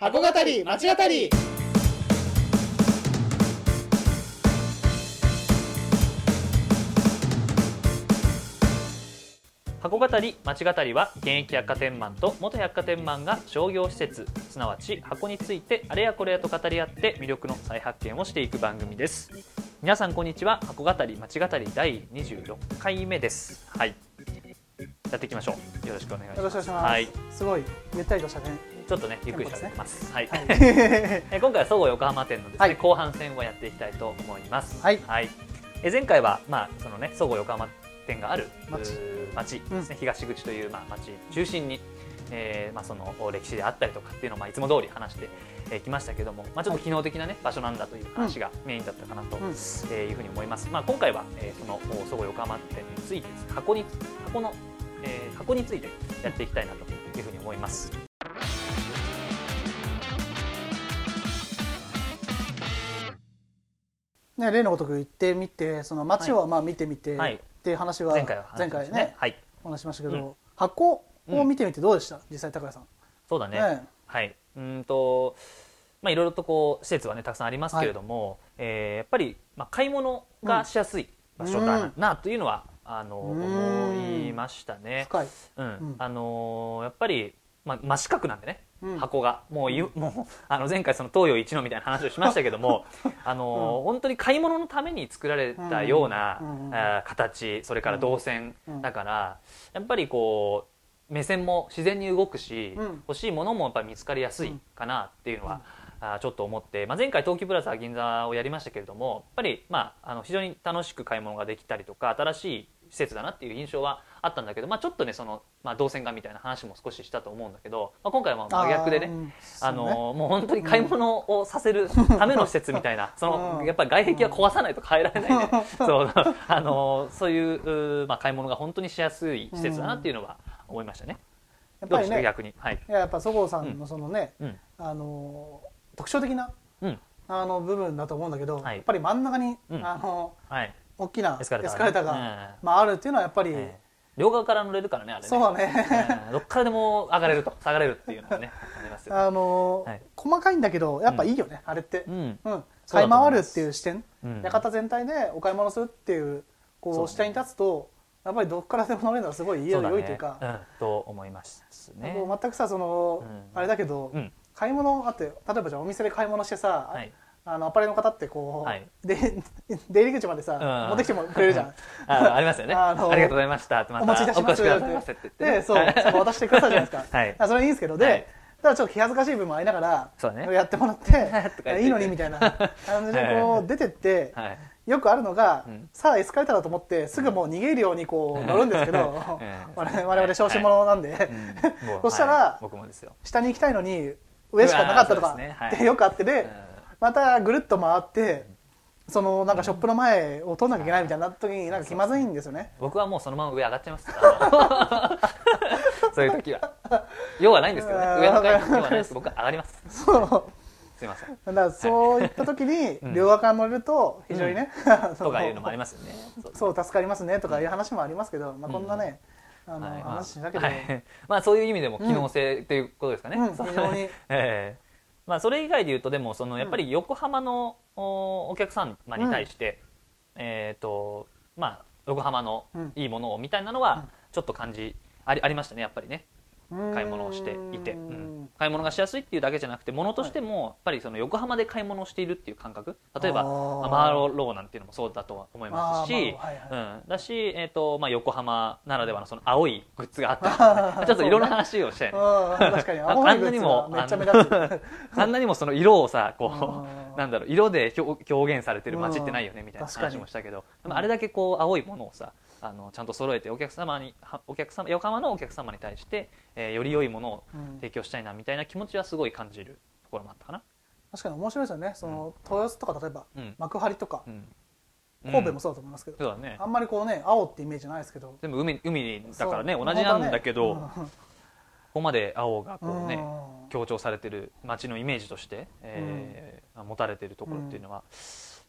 箱語り町語り。箱語り町語りは現役百貨店マンと元百貨店マンが商業施設すなわち箱についてあれやこれやと語り合って魅力の再発見をしていく番組です。皆さんこんにちは箱語り町語り第26回目です。はい。やっていきましょう。よろしくお願いします。よろしくお願いします、はい。すごいゆったりとしたねちょっとねゆっくりしてます。はい、今回はそごう横浜店のですね、はい。後半戦をやっていきたいと思います。はい。え前回はまあそのねそごう横浜店がある町。ですね、東口というまあ町中心に。えーまあ、その歴史であったりとかっていうのをまあいつも通り話してえーきましたけども、まあ、ちょっと機能的な、ね、場所なんだという話がメインだったかなと、うん。えーいうふうに思います、まあ、今回は、えーそのそごう横浜店についてです箱に箱の、えー箱についてやっていきたいなというふうに思います。ね例のごとく言ってみてその街をまあ見てみて、はい。っていう話は前回は話しました前回ね。はい、お話ししましたけど、うん。箱を見てみてどうでした、実際高谷さん。そうだね。ねはい、うーんと、まあ、いろいろとこう施設はねたくさんありますけれども、えーやっぱり、まあ、買い物がしやすい場所だな,、というのはあのうん思いましたね。深い、うん。ん。あのーやっぱり、まあ、真四角なんでね、うん。箱が。もうゆもうあの前回その東洋一のみたいな話をしましたけども、あのー本当に買い物のために作られたような、うん。形それから動線、うん。だからやっぱりこう目線も自然に動くし、うん。欲しいものもやっぱり見つかりやすいかなっていうのは、あーちょっと思って、まあ、前回東急プラザ銀座をやりましたけれどもやっぱり、まあ、あの非常に楽しく買い物ができたりとか新しい施設だなっていう印象はあったんだけど、まあ、ちょっとねその、まあ、動線がみたいな話も少ししたと思うんだけど、まあ、今回は真逆でねあのねもう本当に買い物をさせる ための施設みたいな そのうん。やっぱり外壁は壊さないと変えられないね そうあのそういうまあ、買い物が本当にしやすい施設だなっていうのは思いましたね。やっぱりね逆に。はい、いややっぱそごうさんのそのね、うん。あの特徴的なうん。あの部分だと思うんだけど、はい。やっぱり真ん中に、うん。あのはい大きなエエスカレーターが、ねまあ、あるっていうのはやっぱり、ええ。両側から乗れるからねあれね。そうだね、うん。どっからでも上がれると下がれるっていうのがねありますよあのはい。細かいんだけどやっぱいいよね、あれって、うん。買い回るっていう視点、うん。館全体でお買い物するっていうこう視点に立つとやっぱりどこからでも乗れるのはすごい良いというか、うん、と思いますね。全くさその、うん。あれだけど、うん。買い物あって例えばじゃあお店で買い物してさ、はいあのアパレルの方ってこう、はい。で 出入り口までさ、うん。持ってきてもくれるじゃん。あありますよね。あのありがとうございましたってまたお持ちいたしますって。言って。ねで、そう、渡してくださるじゃないですか。はい。あそれいいんですけど、で、はい。ただちょっと気恥ずかしい部分もありながら、ね。やってもらってて、いいのにみたいな感じでこう出てって、はい。よくあるのが、うん。さあエスカレーターだと思ってすぐもう逃げるようにこう乗るんですけど、ええ我々小心者なんで、うん。もうそしたらはい。僕もですよ。下に行きたいのに上しかなかったとかってよくあってで、うんまたぐるっと回ってそのなんかショップの前を通んなきゃいけないみたいになった時になんか気まずいんですよね。僕はもうそのまま上上がっちゃいます。そういう時は。用はないんですけどね。上の階に用はないです。僕は上がります。そう。すいません。だからそういった時にうん。両側から乗れると非常にね、とかいうのもありますよね。そう。助かりますねとかいう話もありますけど、まあ、こんなね、あの話だけど、はい。まあそういう意味でも機能性ということですかね、非常に。ええまあそれ以外で言うとでもそのやっぱり横浜のおお客様に対して、えっ、とまあ横浜のうん。いいものをみたいなのはうん。ちょっと感じありありましたねやっぱりね買い物をしていて、ううん。ん買い物がしやすいっていうだけじゃなくて物としてもやっぱりその横浜で買い物をしているっていう感覚。例えばマーロローなんていうのもそうだとは思いますし、はいはい。うん、だし、えーとまあ、横浜ならではのその青いグッズがあった。りちょっと色の話をして、うん確かに。あんなにもあんなにもその色をさこうなんだろう色で表表現されてる街ってないよねみたいな話もしたけど。あれだけこう青いものをさあのちゃんと揃えてお客様にはお客様横浜のお客様に対して、えーより良いものをうん。提供したいなみたいな気持ちはすごい感じるところもあったかな。確かに面白いですよね。その豊洲とか例えばうん。幕張とかうん。神戸もそうだと思いますけど、そうだねあんまりこうね青ってイメージないですけど全部海海だからね同じなんだけど、ねここまで青がこうね、うん。強調されてる街のイメージとして、えー持たれてるところっていうのは、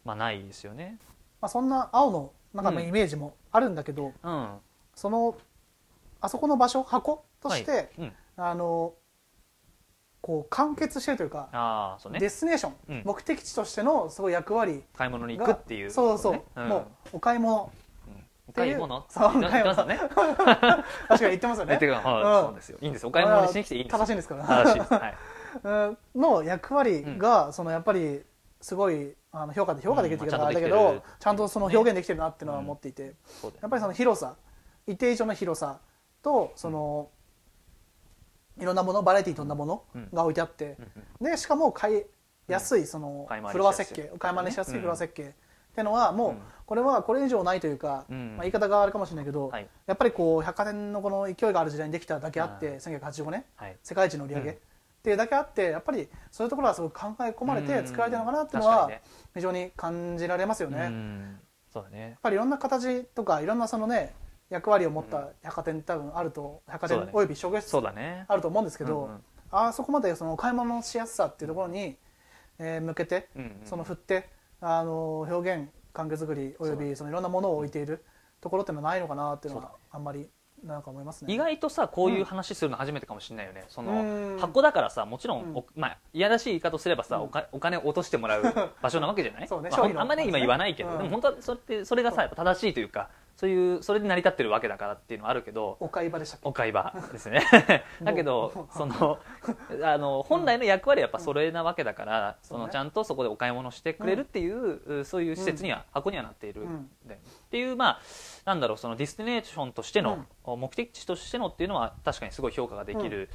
まあないですよね。まあ、そんな青の中のイメージもあるんだけど、うん。そのあそこの場所箱として、はい。うん。あのこう完結してるというか、ああそうね。ディスネーション、うん。目的地としてのすごい役割買い物に行がくっていう。そうそう、ことねん。もうお買い物。買い物？そう言ってますよね。確かに言ってますよね。そうですよ。いいんですお買い物にしに来ていいんですよ。正しいんですから。正しいです。はい。うん。の役割が、そのやっぱりすごいあの評価で評価できるっていうかうんまああれだけちゃんちゃんとその表現できてるなっていうのは思っていて、そうだよ。やっぱりその広さ。一定以上の広さとその、いろんなものバラエティーに富んだものが置いてあって、でしかも買いやすいそのフロア設計。買い回りしやすいうん。フロア設計っていうのはもううん。これはこれ以上ないというか、うん。まあ、言い方があるかもしれないけど、はい。やっぱりこう百貨店のこの勢いがある時代にできただけあってうん1985年はい。世界一の売り上げ、うんっていうだけあってやっぱりそういうところはすごく考え込まれて作られてるのかなっていうのは非常に感じられますよね。そうだね。ぱりいろんな形とかいろんなそのね役割を持った百貨店多分あると百貨店および商業施設そうだね。あると思うんですけど、あそこまでその買い物のしやすさっていうところに、えー向けて、その振ってあの表現関係作りおよびそのいろんなものを置いているところっていうのはないのかなっていうのはあんまりなんか思いますね。意外とさこういう話するの初めてかもしれないよね、そうん。の箱だからさもちろん、うん。おまあ、いやらしい言い方すればさ、うん。おかお金を落としてもらう場所なわけじゃない？そうねまああんまね今言わないけど、うん。でも本当はそれってそれがさやっぱ正しいというかそういうそれで成り立ってるわけだからっていうのはあるけどお買い場でしたお買い場 ですね。だけどそのあの本来の役割はやっぱそれなわけだから、そのちゃんとそこでお買い物してくれるっていう、うそういう施設には、箱にはなっている、っていうまあなんだろうそのディスティネーションとしての、目的地としてのっていうのは確かにすごい評価ができる、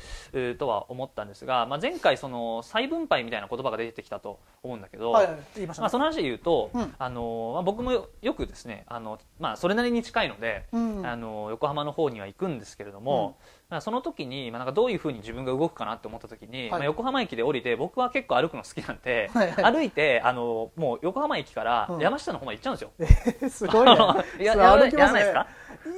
とは思ったんですが、まあ、前回その再分配みたいな言葉が出てきたと思うんだけど、はいまね。まあ、その話で言うと、うん。あのまあ、僕もよよくですねあの、まあ、それなりに近いので、うん。あの横浜の方には行くんですけれども、まあその時に、まあ、なんかどういうふうに自分が動くかなって思った時に、はい。まあ、横浜駅で降りて僕は結構歩くの好きなんで、はいはい。歩いてあのもう横浜駅からうん。山下の方まで行っちゃうんですよ。えーすごいね。いややらないですか？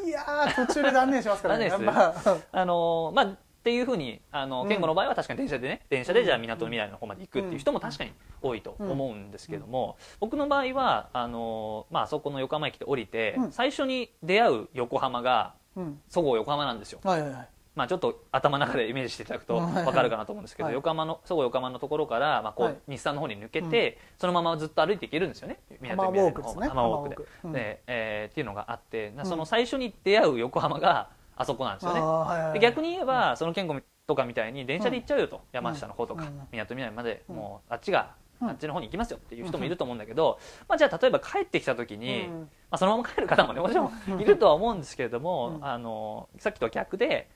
いやー途中で断念しますからね。断念やっぱあ。のまあっていうふうにあのうん。健吾の場合は確かに電車でね電車でじゃあ港の未来の方まで行くっていう人も確かに多いと思うんですけども、僕の場合はあの、まああそこの横浜駅で降りて、うん。最初に出会う横浜がうん。そごう横浜なんですよ。はいはいはいまあ、ちょっと頭の中でイメージしていただくと分かるかなと思うんですけど、はい。横浜のそごう横浜のところから、まあこうはい。日産の方に抜けて、そのままずっと歩いていけるんですよね。浜ウォークで。すね。浜ウォークで浜ウォークうんで、えーっていうのがあってん。その最初に出会う横浜があそこなんですよね、はいはい逆に言えば、その健吾とかみたいに電車で行っちゃうよと、山下の方とかうん。みなとみらいまで、うん。もうあっちが、うん。あっちの方に行きますよっていう人もいると思うんだけど、まあ、じゃあ例えば帰ってきた時に、うん。まあ、そのまま帰る方もねもちろんいるとは思うんですけれども、うん。あのさっきとは逆で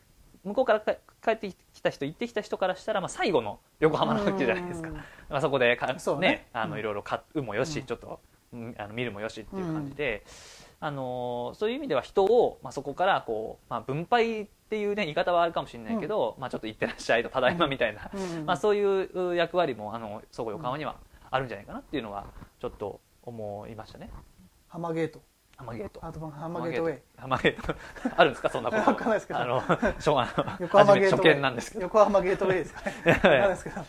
向こうからか帰ってきた人行ってきた人からしたら、まあ、最後の横浜の時じゃないですか、うん。まあ、そこでか、そうね。ねあうん。のいろいろ買うもよし、うん。ちょっとうんあの見るもよしっていう感じで、あのそういう意味では人を、まあ、そこからこう、まあ、分配っていう、ね、言い方はあるかもしれないけど、まあ、ちょっと行ってらっしゃいとただいまみたいな、うん。まあ、そういう役割もあのそこ横浜にはあるんじゃないかなっていうのはちょっと思いましたね。浜ゲート浜ゲート。アートバン浜ゲートウェイ。浜ゲート。あるんですか？そんなこと。わかんないですけど。あの初め初見なんですけど。横浜ゲートウェイですかね。ないですけど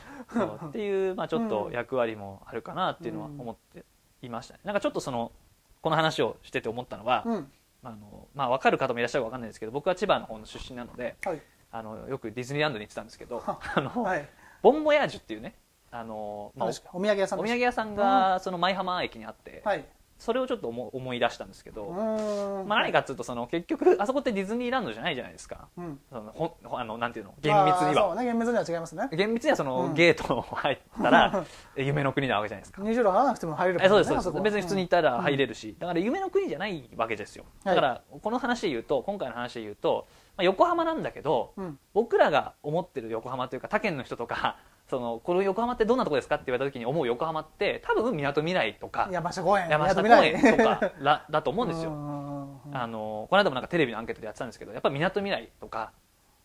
っていう、まあ、ちょっと役割もあるかなっていうのは思っていましたね。なんかちょっとそのこの話をしてて思ったのは、うん。あのまあ、分かる方もいらっしゃるか分かんないですけど僕は千葉の方の出身なのではい。あのよくディズニーランドに行ってたんですけどあの、はい。ボンボヤージュっていうねあの、まあ、お土産屋さんお土産屋さんがその舞浜駅にあって、はいそれをちょっと思思い出したんですけど、まあ、何かっていうとその結局あそこってディズニーランドじゃないじゃないですか。うん。そのほほあのなんていうの厳密には。ね厳密には違いますね。厳密にはその、うん。ゲートを入ったら 夢の国なわけじゃないですか。20度払わなくても入れるえそうですそうです。別に普通に行ったら入れるし、だから夢の国じゃないわけですよ。はい。だからこの話で言うと今回の話で言うと、まあ、横浜なんだけど、うん。僕らが思ってる横浜というか他県の人とかそのこの横浜ってどんなとこですかって言われた時に思う横浜って多分みなとみらいとか山下公園。山下公園とからだと思うんですよ。よあのこの間もなんかテレビのアンケートでやってたんですけどやっぱみなとみらいとか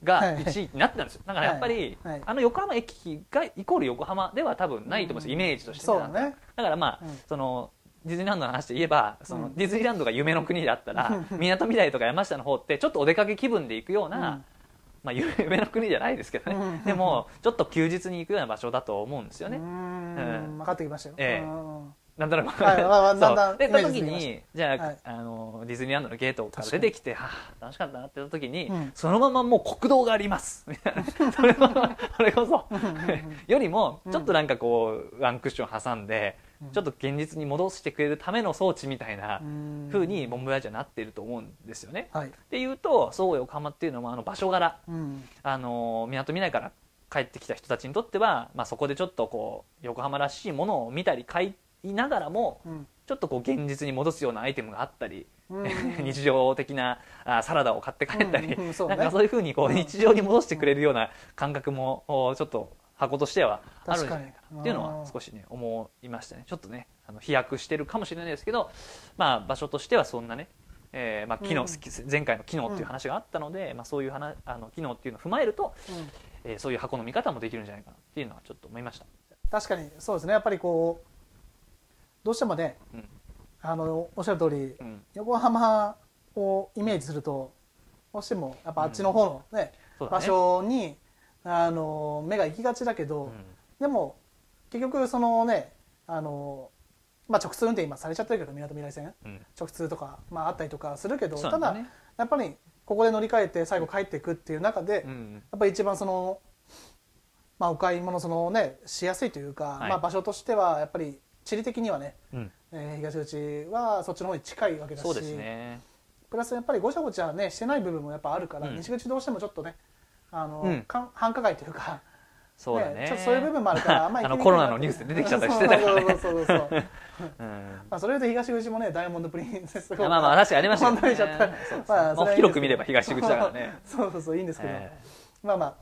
がはい1位になってたんですよ。だからやっぱり、はいはい。あの横浜駅がイコール横浜では多分ないと思うんですよ、イメージとしてそうだね。だからまあ、うん。そのディズニーランドの話で言えばその、うん。ディズニーランドが夢の国だったらみなとみらいとか山下の方ってちょっとお出かけ気分で行くような、うんまあ、夢の国じゃないですけどね、うん。でもちょっと休日に行くような場所だと思うんですよね、うん。ん。分かってきましたよ。ええ。うん。なんとなく、はい。まあだんだんでイメージ時にじゃあ,、はい。あのディズニーランドのゲートから出てきてはあ楽しかったなってた時に、うん。そのままもう国道があります。みたいなそれはそれこそ よりもちょっとなんかこうワンクッション挟んで、ちょっと現実に戻してくれるための装置みたいなうん。風にボンボヤージュはなっていると思うんですよね。はい。っていうとそう横浜っていうのもあの場所柄。うん。あの港未来から帰ってきた人たちにとっては、まあ、そこでちょっとこう横浜らしいものを見たり買いながらもうん。ちょっとこう現実に戻すようなアイテムがあったり、うん。日常的なあサラダを買って帰ったり、うん。うん。そうね。なんかそういうふうにこう日常に戻してくれるような感覚もおちょっと箱としてはあるんじゃないかなっていうのは少しね思いましたね。ちょっとねあの飛躍してるかもしれないですけど、まあ、場所としてはそんなねえーまあ、機能、うん。前回の機能っていう話があったので、まあ、そういう話あの機能っていうのを踏まえると、うん。えーそういう箱の見方もできるんじゃないかなっていうのはちょっと思いました。確かにそうですね。やっぱりこうどうしてもねうん。あのおっしゃる通りうん。横浜をイメージするとどうしてもやっぱあっちの方のね、ね。場所にあの目が行きがちだけど、うん。でも結局そのねあの、まあ、直通運転今されちゃってるけどみなとみらい線。うん。直通とか、まあ、あったりとかするけど、ただやっぱりここで乗り換えて最後帰っていくっていう中で、やうん。っぱり一番その、まあ、お買い物その、ね、しやすいというか、はい。まあ、場所としてはやっぱり地理的にはね、うん。えー東口はそっちの方に近いわけだしね。プラスやっぱりごちゃごちゃねしてない部分もやっぱあるから、うん。西口どうしてもちょっとねあの、うん。繁華街というかそうだね。ちょっとそういう部分もあるからあんまりあのコロナのニュースで出てきちゃったりしてたからねそうそうそうそうそううんまあそれで東口もねダイヤモンドプリンセスいやまあまあ確かにありましたよねまあそれはいいんですけどもう広く見れば東口だからねそうそうそういいんですけど、えまあまあ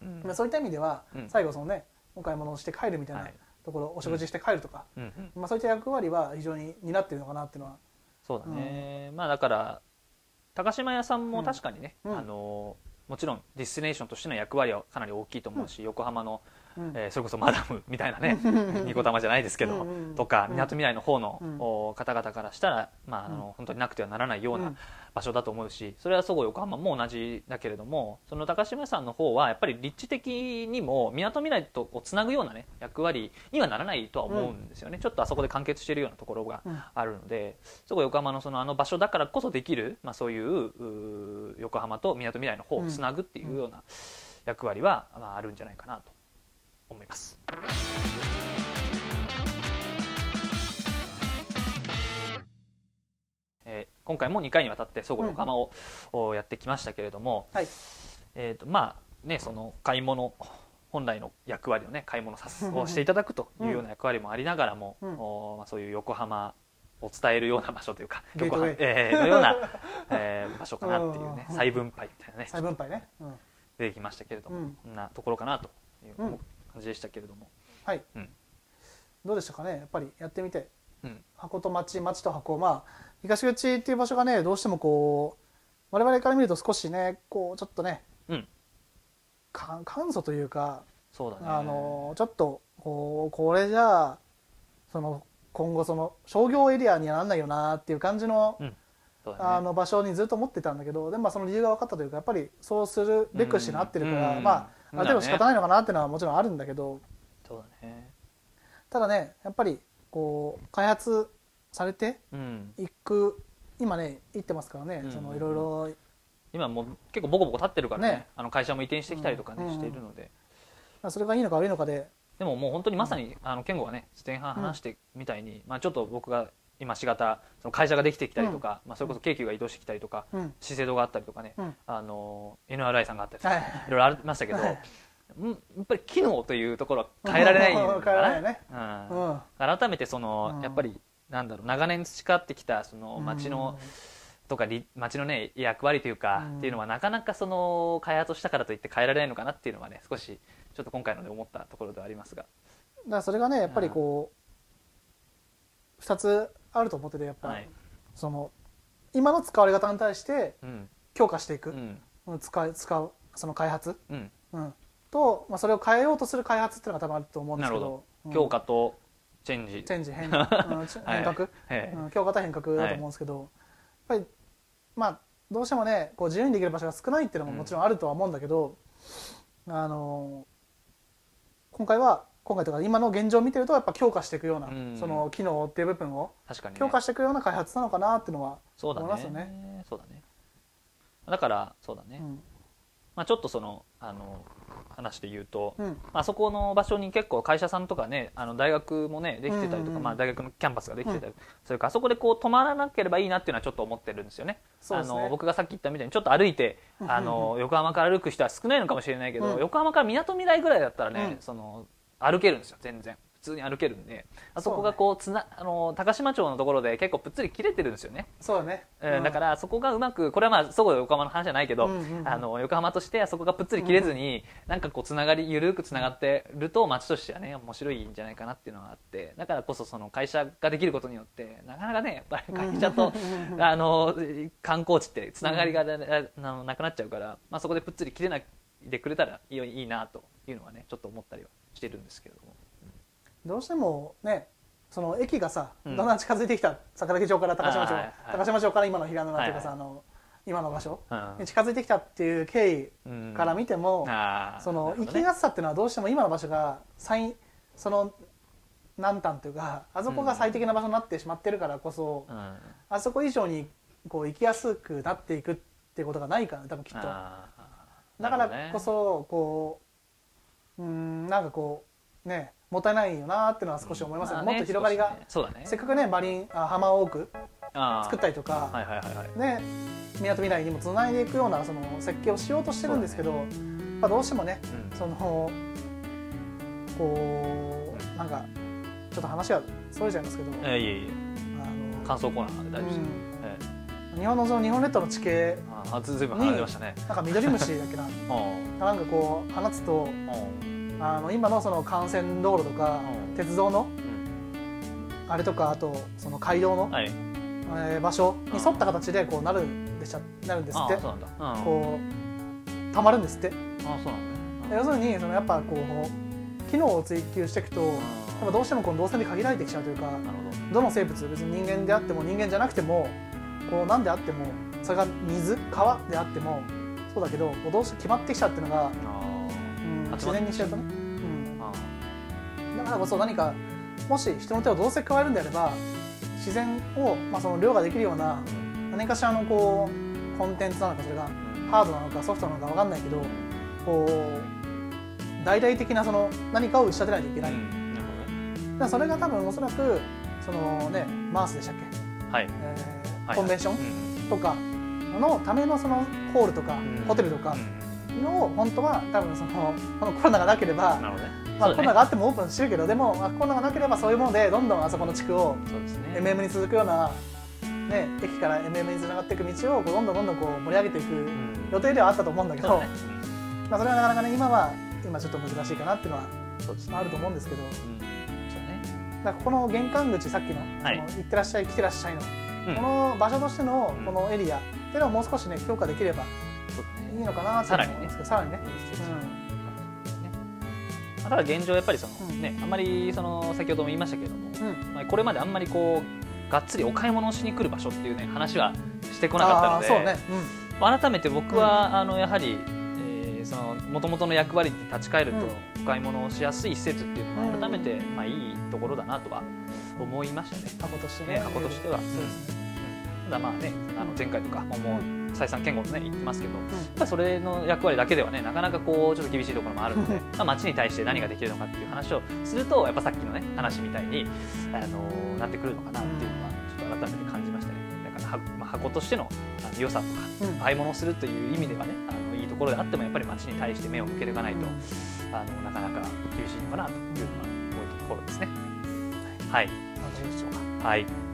えうんまあ、そういった意味では、うん最後そのねお買い物をして帰るみたいなはいところ、お食事して帰るとか、うんうんまあ、そういった役割は非常に担っているのかなっていうのはそうだね、まあだから高島屋さんも確かにね、うんあのもちろんディスティネーションとしての役割はかなり大きいと思うし、横浜の、うんえーそれこそマダムみたいなねニコ玉じゃないですけど、とかうん。みなとみらいの方の、方々からしたら、まあ、あの本当になくてはならないよううなん。場所だと思うしそれはそごう横浜も同じだけれどもその高島屋さんの方はやっぱり立地的にもみなとみらいとをつなぐような、ね、役割にはならないとは思うんですよね、ちょっとあそこで完結しているようなところがうん。あるので、そこ横浜のそのあの場所だからこそできる、まあ、そういう横浜とみなとみらいの方をつなぐっていうような役割は、まあ、あるんじゃないかなと思います。えー今回も2回にわたってそごう横浜を、おやってきましたけれども、はい。えーとまあね、その買い物本来の役割をね買い物させをしていただくというような役割もありながらも、うん。おまあ、そういう横浜を伝えるような場所というか横浜、えーのような、えー場所かなっていうねうん。再分配みたいなね再分配ね、うん。出てきましたけれども、うん。こんなところかなといううん感じでしたけれども、はい、うん。どうでしたかね？やっぱりやってみて。うん。箱と町町と箱。まあ東口っていう場所がねどうしてもこう我々から見ると少しねこうちょっとねうん、か簡素というかそうだね。あのちょっとこうこれじゃあその今後その商業エリアにはなんないよなっていう感じの,、うん。ね。あの場所にずっと思ってたんだけどでもまあその理由が分かったというかやっぱりそうするべくしてなってるから、うんまあうんある程度仕方ないのかなっていうのはもちろんあるんだけど。そうだね。ただねやっぱりこう開発されてうん。いく今ね行ってますからね、うんそのいろいろ。今もう結構ボコボコ立ってるからね。ね。あの会社も移転してきたりとかね、うんしているので。それがいいのか悪いのかで。でももう本当にまさに、あの健吾がね前半話してみたいに、まあ、ちょっと僕が今しがたその会社ができてきたりとか、まあ、それこそ京急が移動してきたりとか、うん。資生堂があったりとかね、うん。あの NRI さんがあったりとか、はい。いろいろありましたけど、やっぱり機能というところは変えられないんだな。うん。うん。改めてその、うん。やっぱりなんだろう長年培ってきたその街の、とかり街のね役割というか、うん。っていうのはなかなかその開発をしたからといって変えられないのかなっていうのはね少しちょっと今回ので思ったところではありますが。だからそれがねやっぱりこう2つあると思っててやっぱ。り、はい。その今の使われ方に対してうん。強化していく、うん。うん使い使うその開発、うん。うん、と、まあ、それを変えようとする開発っていうのが多分あると思うんですけど。強化とチェンジ。チェンジ変, うん、変革、ええうん、強化と変革だと思うんですけど、やっぱりまあどうしてもねこう自由にできる場所が少ないっていうのももちろんあるとは思うんだけど、あの今回は今回とか今の現状を見てるとやっぱ強化していくような、うん。その機能っていう部分を強化していくような開発なのかなっていうのは思いますよね。ね。そうだね。だからそうだね、うん。まあ、ちょっとそのあの話で言うと、うん。まあそこの場所に結構会社さんとかねあの大学もねできてたりとか、うんうんまあ、大学のキャンパスができてたり、それからあそこでこう泊まらなければいいなっていうのはちょっと思ってるんですよね。ね。あの僕がさっき言ったみたいにちょっと歩いてうん。あの横浜から歩く人は少ないのかもしれないけど、うん。横浜からみなとみらいぐらいだったらね、うん。その歩けるんですよ全然。普通に歩けるんで。あそこがこうつなあの高島町のところで結構ぷっつり切れてるんですよね。そうだね、うん。だからそこがうまくこれはまあそこで横浜の話じゃないけど、うんうんうん。あの横浜としてはそこがぷっつり切れずに、なんかこうつながり緩くつながってると街としてはね面白いんじゃないかなっていうのがあって。だからこそその会社ができることによってなかなかねやっぱり会社と、あの観光地ってつながりがなななくなっちゃうから、まあ、そこでぷっつり切れないでくれたらいいなというのはねちょっと思ったりはしてるんですけれども。どうしてもねその駅がさ、うん。だんだん近づいてきた桜木町から高島町、高島町から今の平沼というかさ、はい。あの今の場所うん。に近づいてきたっていう経うん。緯から見ても、その行きやすさっていうのはどうしても今の場所が最その南端というかあそこが最適な場所になってしまってるからこそ、うん。あそこ以上にこう行きやすくなっていくっていうことがないから多分きっとだからこそこううんなんかこうねもったいないよなっていうのは少し思いますよね、まあもっと広がりが、ね。そうだね。せっかくねマリンあ浜多く作ったりりとか、はいはいはいはい。ねみなとみらいにもつないでいくようなその設計をしようとしてるんですけど、まあ、どうしてもねうん。そのこうなんかちょっと話がそれちゃいますけど、えーいえいえ。あの感想コーナーで大丈夫ですよ、うん。え日本のその日本列島の地形えあずずいぶん離れましたね。なんかミドリムシだっけな。うん。なんかこう放つとうん。あの今のその幹線道路とかうん。鉄道のうん。あれとかあとその街道の、はい。えー場所に沿った形でこうなるんでしゃなるんですって。こうたまるんですって。あそうなんだ要するにそのやっぱこう機能を追求していくとやっぱどうしてもこの動線で限られてきちゃうというかど。の生物別に人間であっても人間じゃなくてもこう何であってもそれが水川であってもそうだけどどうして決まってきちゃうっていうのが、自然にしちゃうとね、うん、だからこそ何かもし人の手をどうせ加えるんであれば自然を、まあ、その量ができるような何かしらのこうコンテンツなのかそれがーハードなのかソフトなのか分かんないけどこう大々的なその何かを打ち立てないといけない、だうん。なるほそれが多分おそらくそのねマースでしたっけ、はい。えーはいコンベンションうん。とかのためのそのホールとか、うん。ホテルとかうん。の本当は多分その このコロナがなければ、なるほどね。まあ、コロナがあってもオープンしてるけどでも、まあ、コロナがなければそういうものでどんどんあそこの地区をね。MM に続くような、ね、駅から MM につながっていく道をこうどんどんどんどんこう盛り上げていくうん。予定ではあったと思うんだけどまあ、それはなかなかね今は今ちょっと難しいかなっていうのはああると思うんですけど。うん。そうね。だからここの玄関口さっきの,、はい。その行ってらっしゃい来てらっしゃいの、うん。この場所としてのうん。このエリアっていうのをもう少しね強化できればいいのかなってさらにね思うんですけどさらにね、ただ現状やっぱりその、うん。ねあんまりその先ほども言いましたけれども、これまであんまりこうがっつりお買い物をしに来る場所っていうね話はしてこなかったのであーそうね、改めて僕は、あのやはり、えーその元々の役割に立ち返ると、お買い物をしやすい施設っていうのは改めて、まあ、いいところだなとは思いましたね。うん、箱としてね。箱としては、そうですねただまあねあの前回とかももうう再三健吾もね言ってますけど、やっぱそれの役割だけではねなかなかこうちょっと厳しいところもあるので まあ街に対して何ができるのかっていう話をするとやっぱさっきのね話みたいにあのなってくるのかなっていうのはちょっと改めて感じましたね。だからは、まあ、箱としての良さとかうん。買い物をするという意味ではねあのいいところであってもやっぱり街に対して目を向けていかないと、あのなかなか厳しいのかなというのは思うところですね。はい、あどうでしょうかはい、2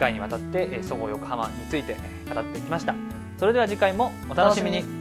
回にわたってえーそごう横浜について語ってきました。それでは次回もお楽しみに。